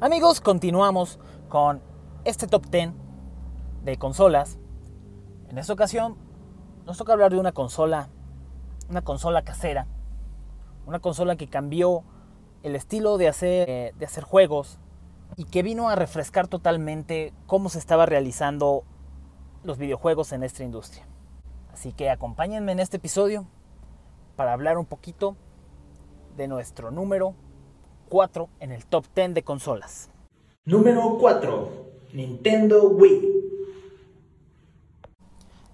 Amigos, continuamos con este top 10 de consolas. En esta ocasión nos toca hablar de una consola, una consola casera, una consola que cambió el estilo de hacer, de hacer juegos y que vino a refrescar totalmente cómo se estaba realizando los videojuegos en esta industria. Así que acompáñenme en este episodio para hablar un poquito de nuestro número 4 en el top 10 de consolas. Número 4. Nintendo Wii.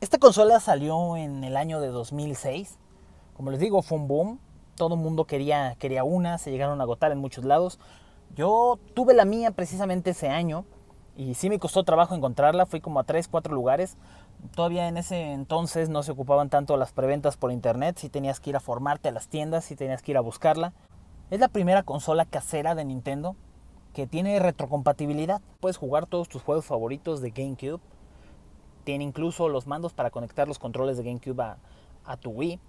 Esta consola salió en el año de 2006. Como les digo, fue un boom. Todo el mundo quería, quería una, se llegaron a agotar en muchos lados. Yo tuve la mía precisamente ese año y sí me costó trabajo encontrarla. Fui como a 3, 4 lugares. Todavía en ese entonces no se ocupaban tanto las preventas por internet. Si tenías que ir a formarte a las tiendas, si tenías que ir a buscarla. Es la primera consola casera de Nintendo que tiene retrocompatibilidad. Puedes jugar todos tus juegos favoritos de GameCube. Tiene incluso los mandos para conectar los controles de GameCube a, tu Wii.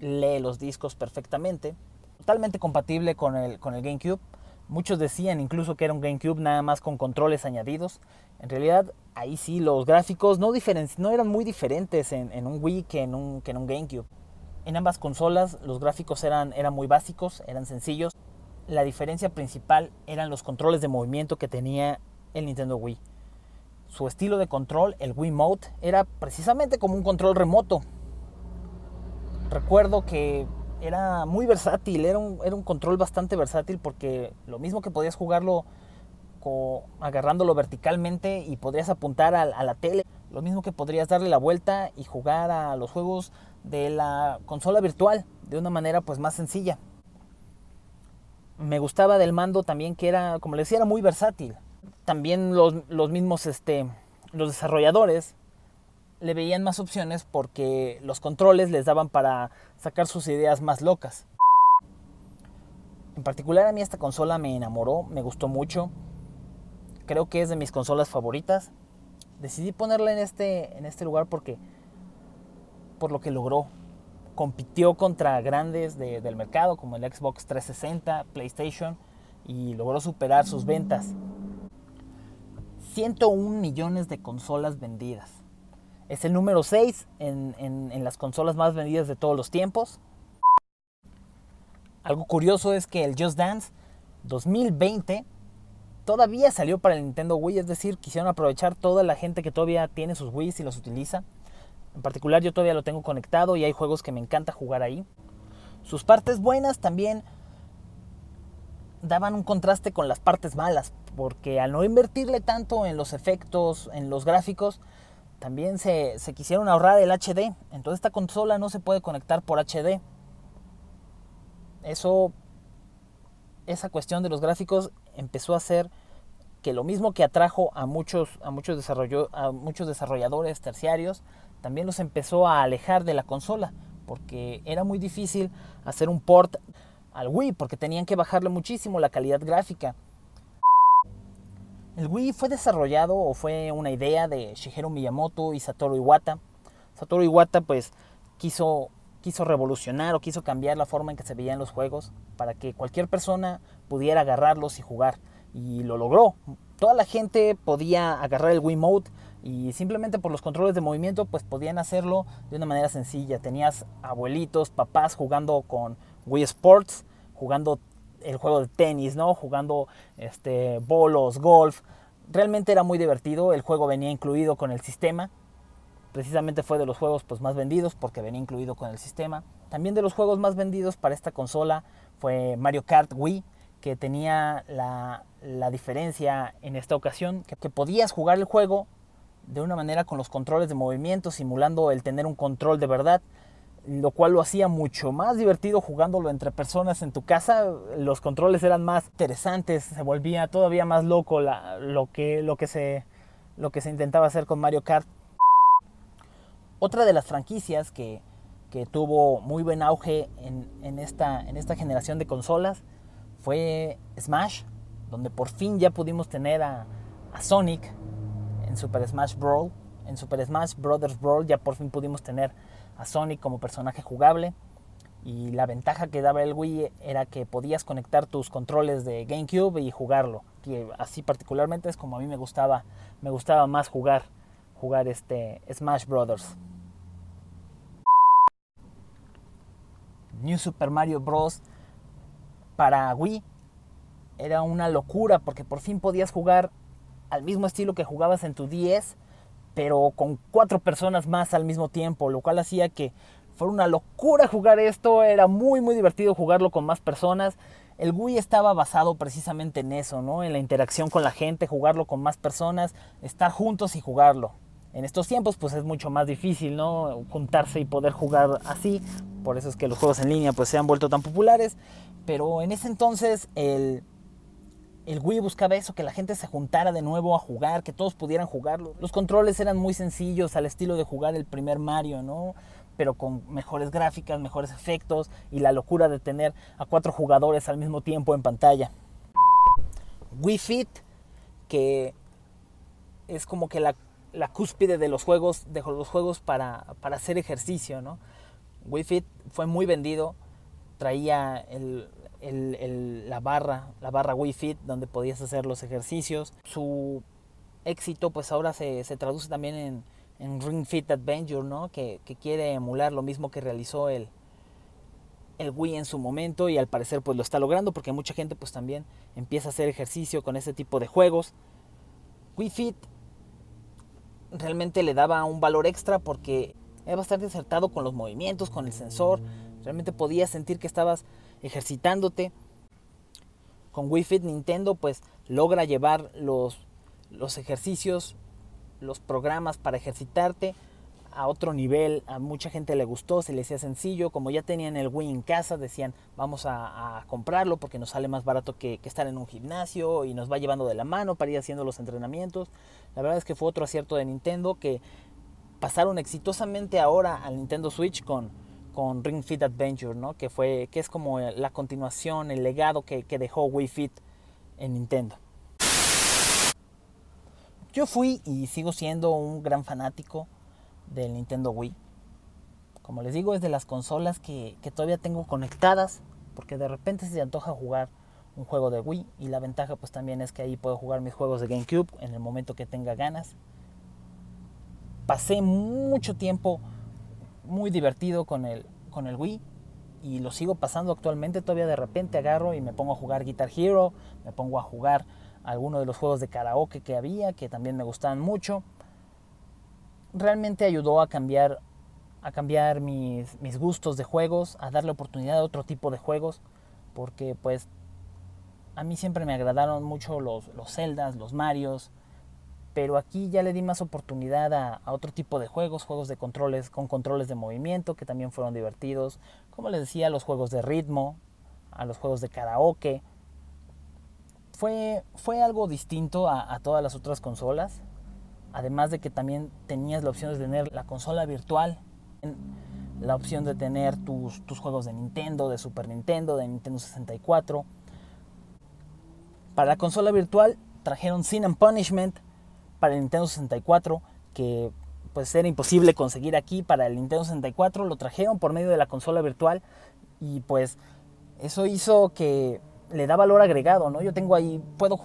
Lee los discos perfectamente. Totalmente compatible con el, con el GameCube. Muchos decían incluso que era un GameCube nada más con controles añadidos. En realidad, ahí sí los gráficos no, no eran muy diferentes en, en un Wii que en un, que en un GameCube. En ambas consolas los gráficos eran, eran muy básicos, eran sencillos. La diferencia principal eran los controles de movimiento que tenía el Nintendo Wii. Su estilo de control, el Wii Mode, era precisamente como un control remoto. Recuerdo que era muy versátil, era un, era un control bastante versátil porque lo mismo que podías jugarlo agarrándolo verticalmente y podrías apuntar a, a, la tele, lo mismo que podrías darle la vuelta y jugar a los juegos de la consola virtual de una manera pues más sencilla. Me gustaba del mando también que era, como les decía, muy versátil. También los, los mismos, este, los desarrolladores le veían más opciones porque los controles les daban para sacar sus ideas más locas. En particular a mí esta consola me enamoró, me gustó mucho. Creo que es de mis consolas favoritas. Decidí ponerla en este, en este lugar porque por lo que logró. Compitió contra grandes del mercado como el Xbox 360, PlayStation y logró superar sus ventas. 101 millones de consolas vendidas. Es el número 6 en, en, las consolas más vendidas de todos los tiempos. Algo curioso es que el Just Dance 2020 todavía salió para el Nintendo Wii, es decir, quisieron aprovechar toda la gente que todavía tiene sus Wii y los utiliza en particular yo todavía lo tengo conectado y hay juegos que me encanta jugar ahí. Sus partes buenas también daban un contraste con las partes malas, porque al no invertirle tanto en los efectos, en los gráficos, también se, quisieron ahorrar el HD. Entonces esta consola no se puede conectar por HD. Eso, esa cuestión de los gráficos empezó a hacer que lo mismo que atrajo a muchos, a muchos, a muchos desarrolladores terciarios, también los empezó a alejar de la consola, porque era muy difícil hacer un port al Wii, porque tenían que bajarle muchísimo la calidad gráfica. El Wii fue desarrollado o fue una idea de Shigeru Miyamoto y Satoru Iwata. Satoru Iwata pues quiso, quiso revolucionar o quiso cambiar la forma en que se veían los juegos para que cualquier persona pudiera agarrarlos y jugar. Y lo logró. Toda la gente podía agarrar el Wii Mode y simplemente por los controles de movimiento pues podían hacerlo de una manera sencilla. Tenías abuelitos, papás jugando con Wii Sports, jugando el juego de tenis, ¿no? Jugando este bolos, golf. Realmente era muy divertido, el juego venía incluido con el sistema. Precisamente fue de los juegos pues, más vendidos porque venía incluido con el sistema. También de los juegos más vendidos para esta consola fue Mario Kart Wii, que tenía la, la diferencia en esta ocasión, que, que podías jugar el juego de una manera con los controles de movimiento, simulando el tener un control de verdad, lo cual lo hacía mucho más divertido jugándolo entre personas en tu casa. Los controles eran más interesantes, se volvía todavía más loco lo, que, lo, que se, lo que se intentaba hacer con Mario Kart. Otra de las franquicias que, que tuvo muy buen auge en, en, esta, en esta generación de consolas fue Smash, donde por fin ya pudimos tener a, Sonic en Super Smash Brawl. En Super Smash Brothers Brawl ya por fin pudimos tener a Sonic como personaje jugable. Y la ventaja que daba el Wii era que podías conectar tus controles de GameCube y jugarlo. Que así particularmente es como a mí me gustaba, me gustaba más jugar, jugar este Smash Brothers. New Super Mario Bros. para Wii era una locura porque por fin podías jugar al mismo estilo que jugabas en tu 10, pero con cuatro personas más al mismo tiempo, lo cual hacía que fuera una locura jugar esto, era muy muy divertido jugarlo con más personas. El Wii estaba basado precisamente en eso, ¿no? En la interacción con la gente, jugarlo con más personas, estar juntos y jugarlo. En estos tiempos pues es mucho más difícil, ¿no? Juntarse y poder jugar así. Por eso es que los juegos en línea pues se han vuelto tan populares. Pero en ese entonces el, el Wii buscaba eso, que la gente se juntara de nuevo a jugar, que todos pudieran jugarlo. Los controles eran muy sencillos, al estilo de jugar el primer Mario, ¿no? Pero con mejores gráficas, mejores efectos y la locura de tener a cuatro jugadores al mismo tiempo en pantalla. Wii Fit, que es como que la, la cúspide de los juegos, de los juegos para, para hacer ejercicio, ¿no? Wii Fit fue muy vendido, traía el, el, la barra, la barra Wii Fit, donde podías hacer los ejercicios. Su éxito pues ahora se, se traduce también en, en, Ring Fit Adventure, ¿no? Que, que, quiere emular lo mismo que realizó el, el Wii en su momento y al parecer pues lo está logrando porque mucha gente pues también empieza a hacer ejercicio con ese tipo de juegos. Wii Fit realmente le daba un valor extra porque era bastante acertado con los movimientos, con el sensor. Realmente podías sentir que estabas ejercitándote. Con Wii Fit Nintendo pues logra llevar los, los ejercicios, los programas para ejercitarte a otro nivel. A mucha gente le gustó, se le hacía sencillo. Como ya tenían el Wii en casa, decían vamos a, comprarlo porque nos sale más barato que, que, estar en un gimnasio y nos va llevando de la mano para ir haciendo los entrenamientos. La verdad es que fue otro acierto de Nintendo que pasaron exitosamente ahora al Nintendo Switch con, con Ring Fit Adventure, ¿no? Que, fue, que es como la continuación, el legado que, que dejó Wii Fit en Nintendo. Yo fui y sigo siendo un gran fanático del Nintendo Wii. Como les digo, es de las consolas que, que, todavía tengo conectadas, porque de repente se antoja jugar un juego de Wii y la ventaja pues también es que ahí puedo jugar mis juegos de GameCube en el momento que tenga ganas. Pasé mucho tiempo muy divertido con el, con el Wii y lo sigo pasando actualmente. Todavía de repente agarro y me pongo a jugar Guitar Hero, me pongo a jugar algunos de los juegos de karaoke que había, que también me gustaban mucho. Realmente ayudó a cambiar, a cambiar mis, mis gustos de juegos, a darle oportunidad a otro tipo de juegos, porque pues a mí siempre me agradaron mucho los, los Zeldas, los Marios, pero aquí ya le di más oportunidad a, a, otro tipo de juegos, juegos de controles con controles de movimiento que también fueron divertidos, como les decía, los juegos de ritmo, a los juegos de karaoke. Fue, fue algo distinto a, a todas las otras consolas, además de que también tenías la opción de tener la consola virtual, la opción de tener tus, tus juegos de Nintendo, de Super Nintendo, de Nintendo 64. Para la consola virtual trajeron Sin and Punishment, para el Nintendo 64 que pues era imposible conseguir aquí para el Nintendo 64 lo trajeron por medio de la consola virtual y pues eso hizo que le da valor agregado no yo tengo ahí puedo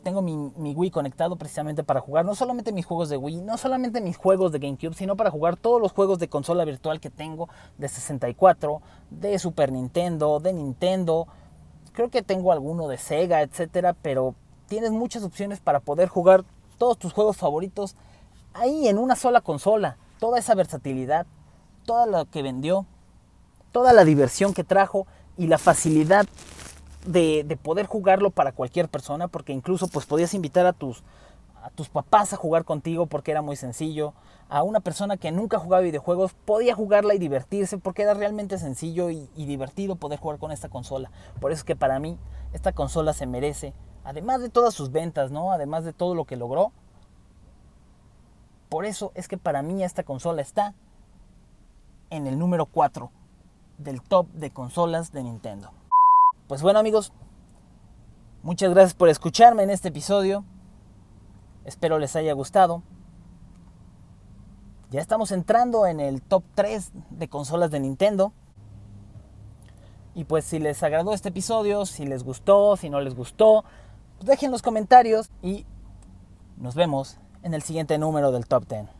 tengo mi, Wii conectado precisamente para jugar no solamente mis juegos de Wii no solamente mis juegos de GameCube sino para jugar todos los juegos de consola virtual que tengo de 64 de Super Nintendo de Nintendo creo que tengo alguno de Sega etcétera pero tienes muchas opciones para poder jugar todos tus juegos favoritos ahí en una sola consola. Toda esa versatilidad, toda lo que vendió, toda la diversión que trajo y la facilidad de, de, poder jugarlo para cualquier persona, porque incluso pues podías invitar a tus, a tus papás a jugar contigo porque era muy sencillo. A una persona que nunca jugaba videojuegos podía jugarla y divertirse porque era realmente sencillo y, y divertido poder jugar con esta consola. Por eso es que para mí esta consola se merece además de todas sus ventas, ¿no? Además de todo lo que logró. Por eso es que para mí esta consola está en el número 4 del top de consolas de Nintendo. Pues bueno amigos, muchas gracias por escucharme en este episodio. Espero les haya gustado. Ya estamos entrando en el top 3 de consolas de Nintendo. Y pues si les agradó este episodio, si les gustó, si no les gustó, pues dejen los comentarios y nos vemos en el siguiente número del Top 10.